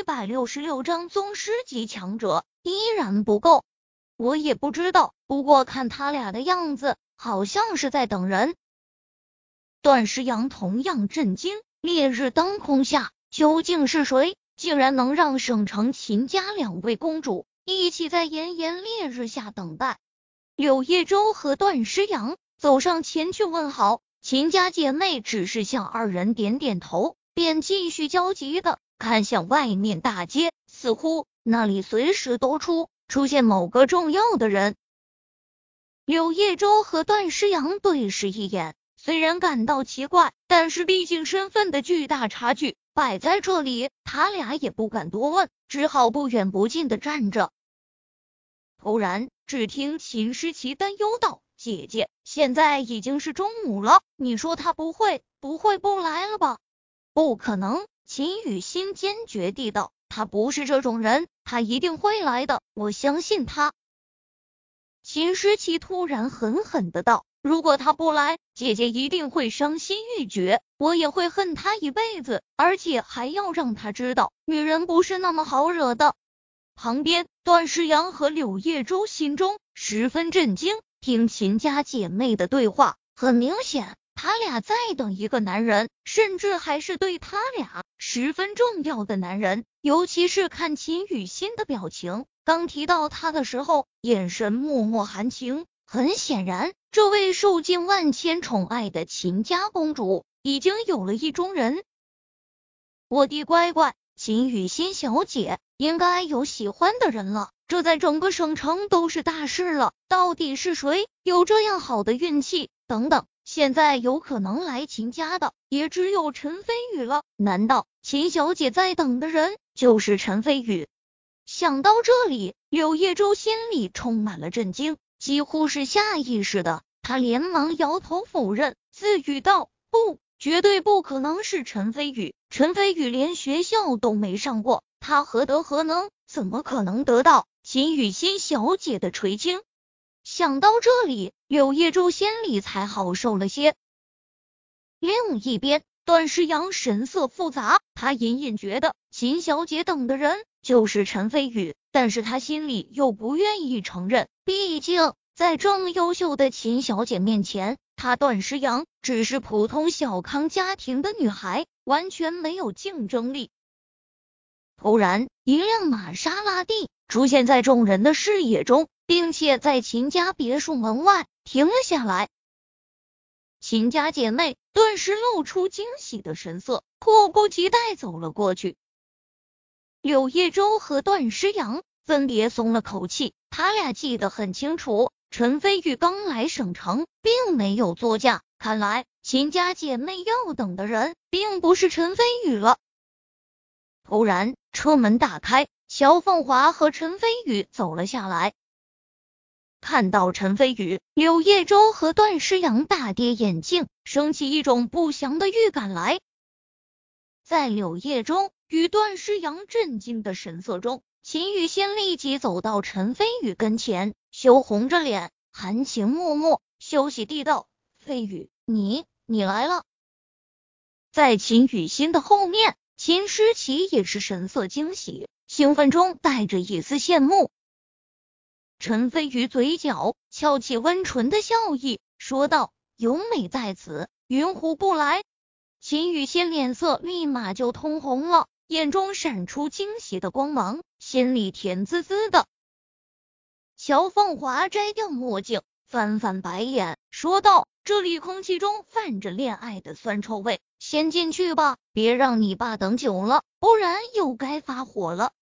一百六十六章宗师级强者依然不够。我也不知道，不过看他俩的样子，好像是在等人。段诗阳同样震惊，烈日当空下，究竟是谁，竟然能让省城秦家两位公主一起在炎炎烈日下等待？柳叶舟和段诗阳走上前去问好，秦家姐妹只是向二人点点头，便继续焦急的看向外面大街，似乎那里随时都出出现某个重要的人。柳叶舟和段诗阳对视一眼，虽然感到奇怪，但是毕竟身份的巨大差距摆在这里，他俩也不敢多问，只好不远不近的站着。突然，只听秦诗琪担忧道：“姐姐，现在已经是中午了，你说他不会不会不来了吧？”“不可能！”秦雨欣坚决地道，“他不是这种人，他一定会来的，我相信他。”秦诗琪突然狠狠的道：“如果他不来，姐姐一定会伤心欲绝，我也会恨他一辈子，而且还要让他知道，女人不是那么好惹的。”旁边，段诗阳和柳叶舟心中十分震惊，听秦家姐妹的对话，很明显，他俩在等一个男人，甚至还是对他俩十分重要的男人。尤其是看秦雨欣的表情，刚提到他的时候，眼神脉脉含情，很显然，这位受尽万千宠爱的秦家公主已经有了意中人。我的乖乖，秦雨欣小姐。应该有喜欢的人了，这在整个省城都是大事了。到底是谁有这样好的运气？等等，现在有可能来秦家的也只有陈飞宇了。难道秦小姐在等的人就是陈飞宇？想到这里，柳叶舟心里充满了震惊，几乎是下意识的，他连忙摇头否认，自语道：“不，绝对不可能是陈飞宇。陈飞宇连学校都没上过。”他何德何能？怎么可能得到秦雨欣小姐的垂青？想到这里，柳叶舟心里才好受了些。另一边，段诗阳神色复杂，他隐隐觉得秦小姐等的人就是陈飞宇，但是他心里又不愿意承认，毕竟在这么优秀的秦小姐面前，他段诗阳只是普通小康家庭的女孩，完全没有竞争力。突然，一辆玛莎拉蒂出现在众人的视野中，并且在秦家别墅门外停了下来。秦家姐妹顿时露出惊喜的神色，迫不及待走了过去。柳叶舟和段诗阳分别松了口气，他俩记得很清楚，陈飞宇刚来省城，并没有作驾，看来秦家姐妹要等的人并不是陈飞宇了。突然，车门打开，肖凤华和陈飞宇走了下来。看到陈飞宇，柳叶舟和段诗阳大跌眼镜，升起一种不祥的预感来。在柳叶舟与段诗阳震惊的神色中，秦雨欣立即走到陈飞宇跟前，羞红着脸，含情脉脉，休息地道：“飞宇，你你来了。”在秦雨欣的后面。秦诗琪也是神色惊喜，兴奋中带着一丝羡慕。陈飞宇嘴角翘起温纯的笑意，说道：“有美在此，云胡不来？”秦雨欣脸色立马就通红了，眼中闪出惊喜的光芒，心里甜滋滋的。乔凤华摘掉墨镜，翻翻白眼，说道。这里空气中泛着恋爱的酸臭味，先进去吧，别让你爸等久了，不然又该发火了。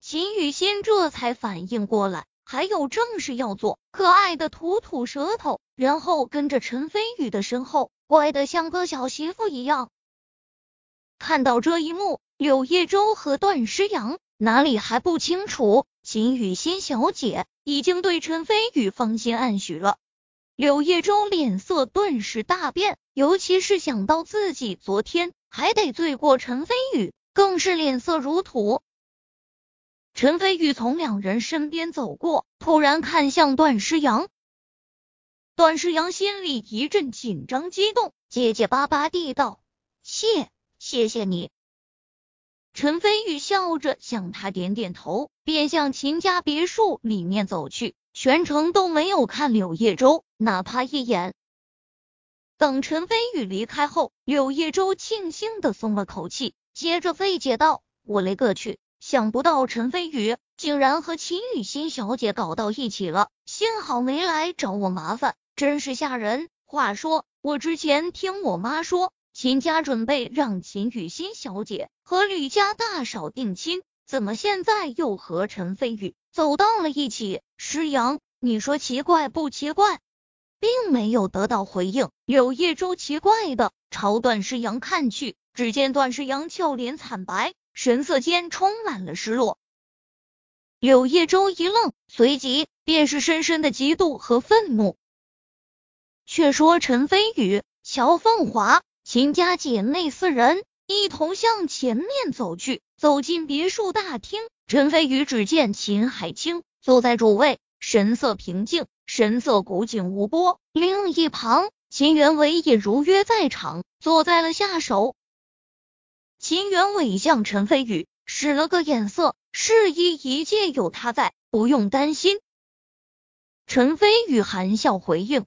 秦雨欣这才反应过来，还有正事要做，可爱的吐吐舌头，然后跟着陈飞宇的身后，乖的像个小媳妇一样。看到这一幕，柳叶舟和段诗阳哪里还不清楚，秦雨欣小姐已经对陈飞宇芳心暗许了。柳叶舟脸色顿时大变，尤其是想到自己昨天还得罪过陈飞宇，更是脸色如土。陈飞宇从两人身边走过，突然看向段诗阳，段诗阳心里一阵紧张激动，结结巴巴地道：“谢，谢谢你。”陈飞宇笑着向他点点头，便向秦家别墅里面走去，全程都没有看柳叶舟哪怕一眼。等陈飞宇离开后，柳叶舟庆幸的松了口气，接着费解道：“我勒个去，想不到陈飞宇竟然和秦雨欣小姐搞到一起了，幸好没来找我麻烦，真是吓人。话说，我之前听我妈说。”秦家准备让秦雨欣小姐和吕家大嫂定亲，怎么现在又和陈飞宇走到了一起？师阳，你说奇怪不奇怪？并没有得到回应。柳叶舟奇怪的朝段世阳看去，只见段世阳俏脸惨白，神色间充满了失落。柳叶舟一愣，随即便是深深的嫉妒和愤怒。却说陈飞宇、乔凤华。秦家姐妹四人一同向前面走去，走进别墅大厅。陈飞宇只见秦海清坐在主位，神色平静，神色古井无波。另一旁，秦元伟也如约在场，坐在了下手。秦元伟向陈飞宇使了个眼色，示意一切有他在，不用担心。陈飞宇含笑回应：“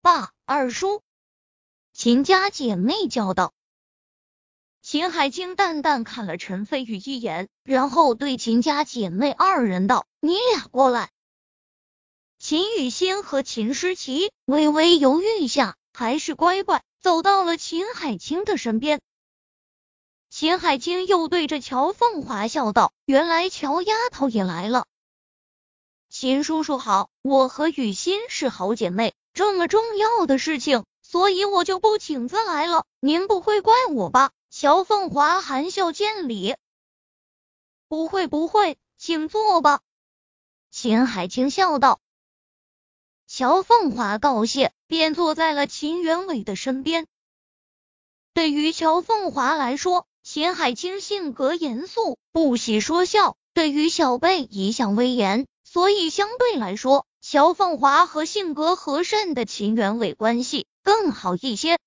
爸，二叔。”秦家姐妹叫道：“秦海清淡淡看了陈飞宇一眼，然后对秦家姐妹二人道：‘你俩过来。’秦雨欣和秦诗琪微微犹豫一下，还是乖乖走到了秦海清的身边。秦海清又对着乔凤华笑道：‘原来乔丫头也来了。’秦叔叔好，我和雨欣是好姐妹，这么重要的事情。”所以我就不请自来了，您不会怪我吧？乔凤华含笑见礼，不会不会，请坐吧。秦海清笑道。乔凤华告谢，便坐在了秦元伟的身边。对于乔凤华来说，秦海清性格严肃，不喜说笑，对于小辈一向威严，所以相对来说，乔凤华和性格和善的秦元伟关系。更好一些。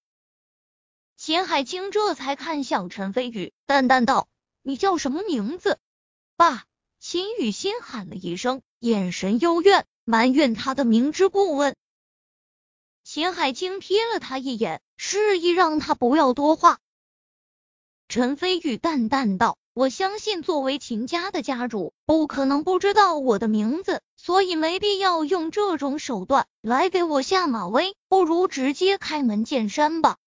秦海清这才看向陈飞宇，淡淡道：“你叫什么名字？”爸，秦雨欣喊了一声，眼神幽怨，埋怨他的明知故问。秦海清瞥了他一眼，示意让他不要多话。陈飞宇淡淡道。我相信，作为秦家的家主，不可能不知道我的名字，所以没必要用这种手段来给我下马威，不如直接开门见山吧。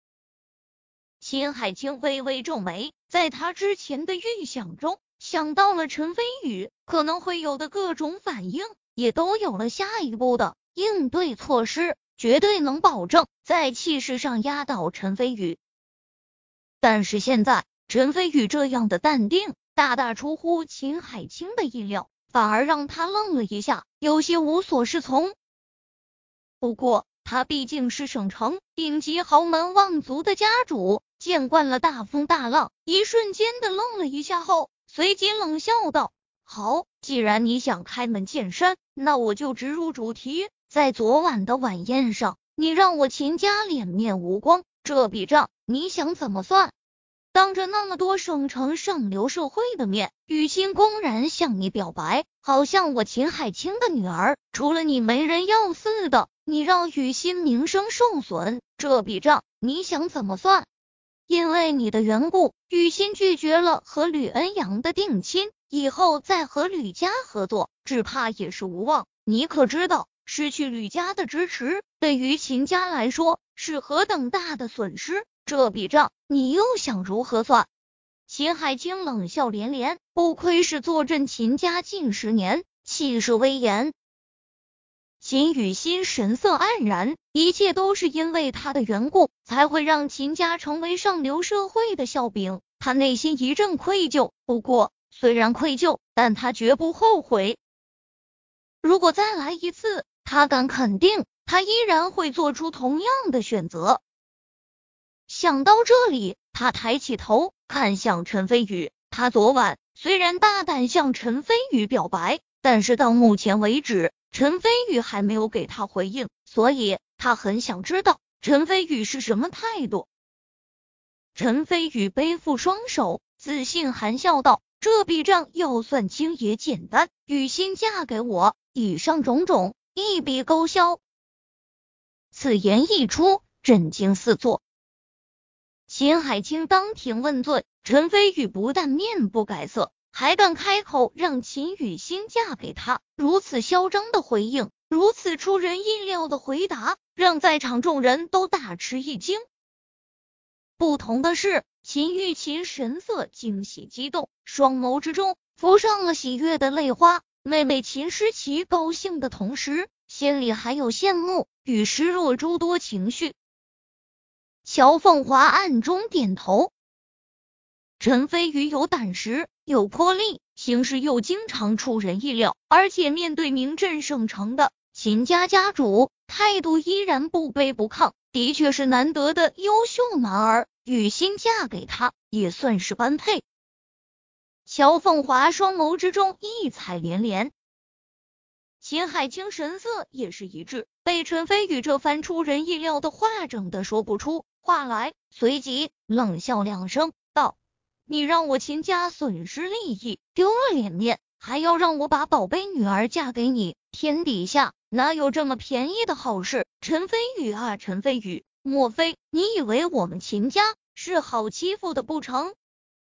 秦海清微微皱眉，在他之前的预想中，想到了陈飞宇可能会有的各种反应，也都有了下一步的应对措施，绝对能保证在气势上压倒陈飞宇。但是现在。陈飞宇这样的淡定，大大出乎秦海清的意料，反而让他愣了一下，有些无所适从。不过，他毕竟是省城顶级豪门望族的家主，见惯了大风大浪，一瞬间的愣了一下后，随即冷笑道：“好，既然你想开门见山，那我就直入主题。在昨晚的晚宴上，你让我秦家脸面无光，这笔账你想怎么算？”当着那么多省城上流社会的面，雨欣公然向你表白，好像我秦海清的女儿除了你没人要似的。你让雨欣名声受损，这笔账你想怎么算？因为你的缘故，雨欣拒绝了和吕恩阳的定亲，以后再和吕家合作，只怕也是无望。你可知道，失去吕家的支持，对于秦家来说是何等大的损失？这笔账你又想如何算？秦海清冷笑连连，不愧是坐镇秦家近十年，气势威严。秦雨欣神色黯然，一切都是因为他的缘故，才会让秦家成为上流社会的笑柄。他内心一阵愧疚，不过虽然愧疚，但他绝不后悔。如果再来一次，他敢肯定，他依然会做出同样的选择。想到这里，他抬起头看向陈飞宇。他昨晚虽然大胆向陈飞宇表白，但是到目前为止，陈飞宇还没有给他回应，所以他很想知道陈飞宇是什么态度。陈飞宇背负双手，自信含笑道：“这笔账要算清也简单，雨欣嫁给我，以上种种一笔勾销。”此言一出，震惊四座。秦海清当庭问罪，陈飞宇不但面不改色，还敢开口让秦雨欣嫁给他，如此嚣张的回应，如此出人意料的回答，让在场众人都大吃一惊。不同的是，秦玉琴神色惊喜激动，双眸之中浮上了喜悦的泪花。妹妹秦诗琪高兴的同时，心里还有羡慕与失落诸多情绪。乔凤华暗中点头。陈飞宇有胆识，有魄力，行事又经常出人意料，而且面对名震省城的秦家家主，态度依然不卑不亢，的确是难得的优秀男儿。雨欣嫁给他也算是般配。乔凤华双眸之中异彩连连，秦海清神色也是一致，被陈飞宇这番出人意料的话整的说不出话来，随即冷笑两声，道：“你让我秦家损失利益，丢了脸面，还要让我把宝贝女儿嫁给你？天底下哪有这么便宜的好事？陈飞宇啊，陈飞宇！”莫非你以为我们秦家是好欺负的不成？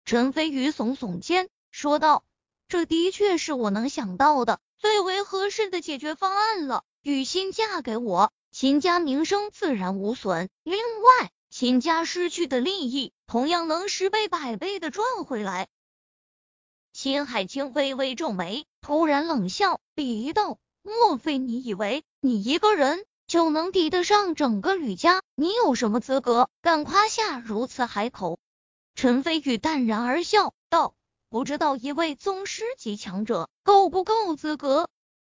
陈飞宇耸耸肩说道：“这的确是我能想到的最为合适的解决方案了。雨欣嫁给我，秦家名声自然无损。另外，秦家失去的利益同样能十倍百倍的赚回来。”秦海清微微皱眉，突然冷笑，鄙夷道：“莫非你以为你一个人？”就能抵得上整个吕家？你有什么资格敢夸下如此海口？陈飞宇淡然而笑道：“不知道一位宗师级强者够不够资格？”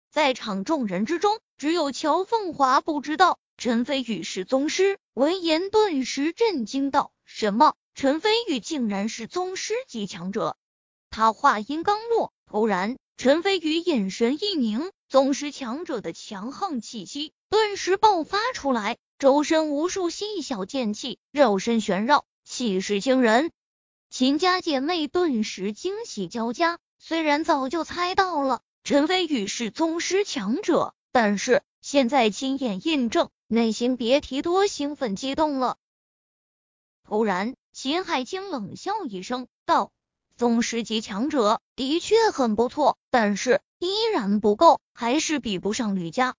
在场众人之中，只有乔凤华不知道陈飞宇是宗师。闻言，顿时震惊道：“什么？陈飞宇竟然是宗师级强者？”他话音刚落，突然，陈飞宇眼神一凝，宗师强者的强横气息。顿时爆发出来，周身无数细小剑气，肉身旋绕，气势惊人。秦家姐妹顿时惊喜交加。虽然早就猜到了陈飞宇是宗师强者，但是现在亲眼印证，内心别提多兴奋激动了。突然，秦海清冷笑一声，道：“宗师级强者的确很不错，但是依然不够，还是比不上吕家。”